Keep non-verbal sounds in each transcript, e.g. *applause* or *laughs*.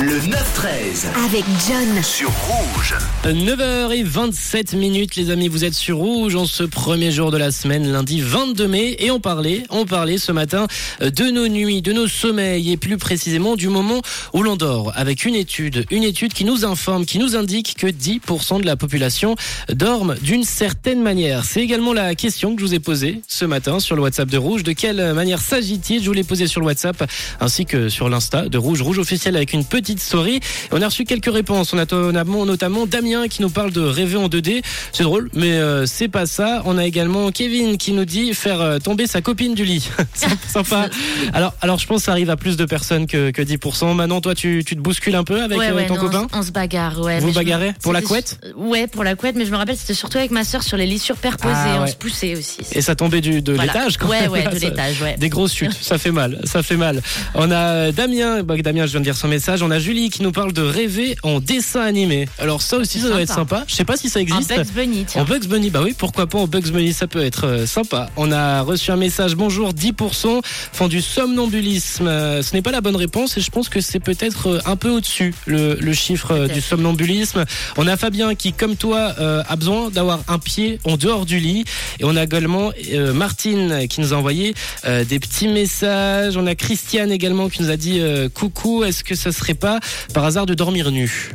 Le 9-13 avec John. sur Rouge. 9h27 minutes les amis, vous êtes sur Rouge en ce premier jour de la semaine, lundi 22 mai, et on parlait, on parlait ce matin euh, de nos nuits, de nos sommeils, et plus précisément du moment où l'on dort, avec une étude, une étude qui nous informe, qui nous indique que 10% de la population dorment d'une certaine manière. C'est également la question que je vous ai posée ce matin sur le WhatsApp de Rouge. De quelle manière s'agit-il? Je vous l'ai posé sur le WhatsApp, ainsi que sur l'Insta de Rouge, Rouge officiel avec une petite story. On a reçu quelques réponses. On a on a notamment Damien qui nous parle de rêver en 2D. C'est drôle, mais euh, c'est pas ça. On a également Kevin qui nous dit faire euh, tomber sa copine du lit. *laughs* *laughs* Sympa. Alors, alors je pense que ça arrive à plus de personnes que, que 10%. Maintenant, toi, tu, tu te bouscules un peu avec ouais, euh, ouais, ton non, copain on, se- on se bagarre, ouais. Vous bagarrez pour la couette Ouais, pour la couette, mais je me rappelle, c'était surtout avec ma sœur sur les lits superposés. Ah, On ouais. se poussait aussi. Et ça tombait du, de Voilà. l'étage quand Ouais, même. ouais, de *laughs* l'étage, ouais. Des grosses chutes, ça fait mal, ça fait mal. On a Damien, bah, Damien, je viens de dire son message. On a Julie qui nous parle de rêver en dessin animé. Alors ça aussi, ça doit être sympa. Je sais pas si ça existe. Bugs Bunny, tiens. En Bugs Bunny, bah oui, pourquoi pas en Bugs Bunny, ça peut être euh, sympa. On a reçu un message, bonjour, 10% font du somnambulisme. Euh, ce n'est pas la bonne réponse et je pense que c'est peut-être euh, un peu au-dessus le, le chiffre du somnambulisme. On a Fabien qui, comme toi, euh, a besoin d'avoir un pied en dehors du lit. Et on a également euh, Martine qui nous a envoyé euh, des petits messages. On a Christiane également qui nous a dit coucou, est-ce que ça serait pas par hasard de dormir nu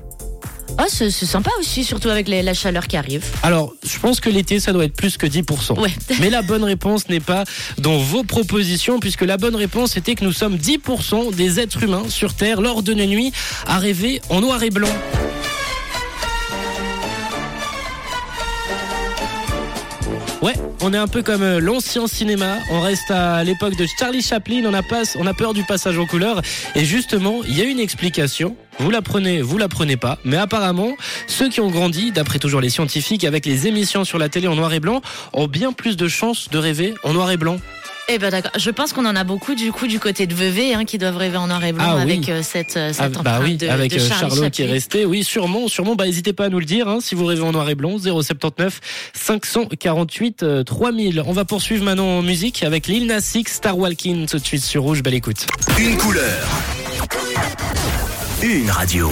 Oh, c'est sympa aussi, surtout avec les- la chaleur qui arrive. Alors, je pense que l'été, ça doit être plus que 10%. Ouais. *laughs* Mais la bonne réponse n'est pas dans vos propositions, puisque la bonne réponse était que nous sommes 10% des êtres humains sur Terre lors de nos nuits à rêver en noir et blanc. Ouais, on est un peu comme euh, l'ancien cinéma. On reste à l'époque de Charlie Chaplin. On a, pas, on a peur du passage en couleur. Et justement, il y a une explication. Vous la prenez, vous la prenez pas. Mais apparemment, ceux qui ont grandi, d'après toujours les scientifiques, avec les émissions sur la télé en noir et blanc, ont bien plus de chances de rêver en noir et blanc. Eh ben d'accord. Je pense qu'on en a beaucoup du coup du côté de Vevey hein, qui doivent rêver en noir et blanc Ah oui. avec euh, cette, euh, Ah, cette bah empreinte oui, de, avec de euh, Charlie Charlot qui est resté. Oui, sûrement, sûrement. Bah, n'hésitez pas à nous le dire, hein, si vous rêvez en noir et blanc. 079 548 euh, 3000. On va poursuivre maintenant en musique avec Lil Nas X, Star Walking, tout de suite sur Rouge. Belle écoute. Une couleur. Une radio.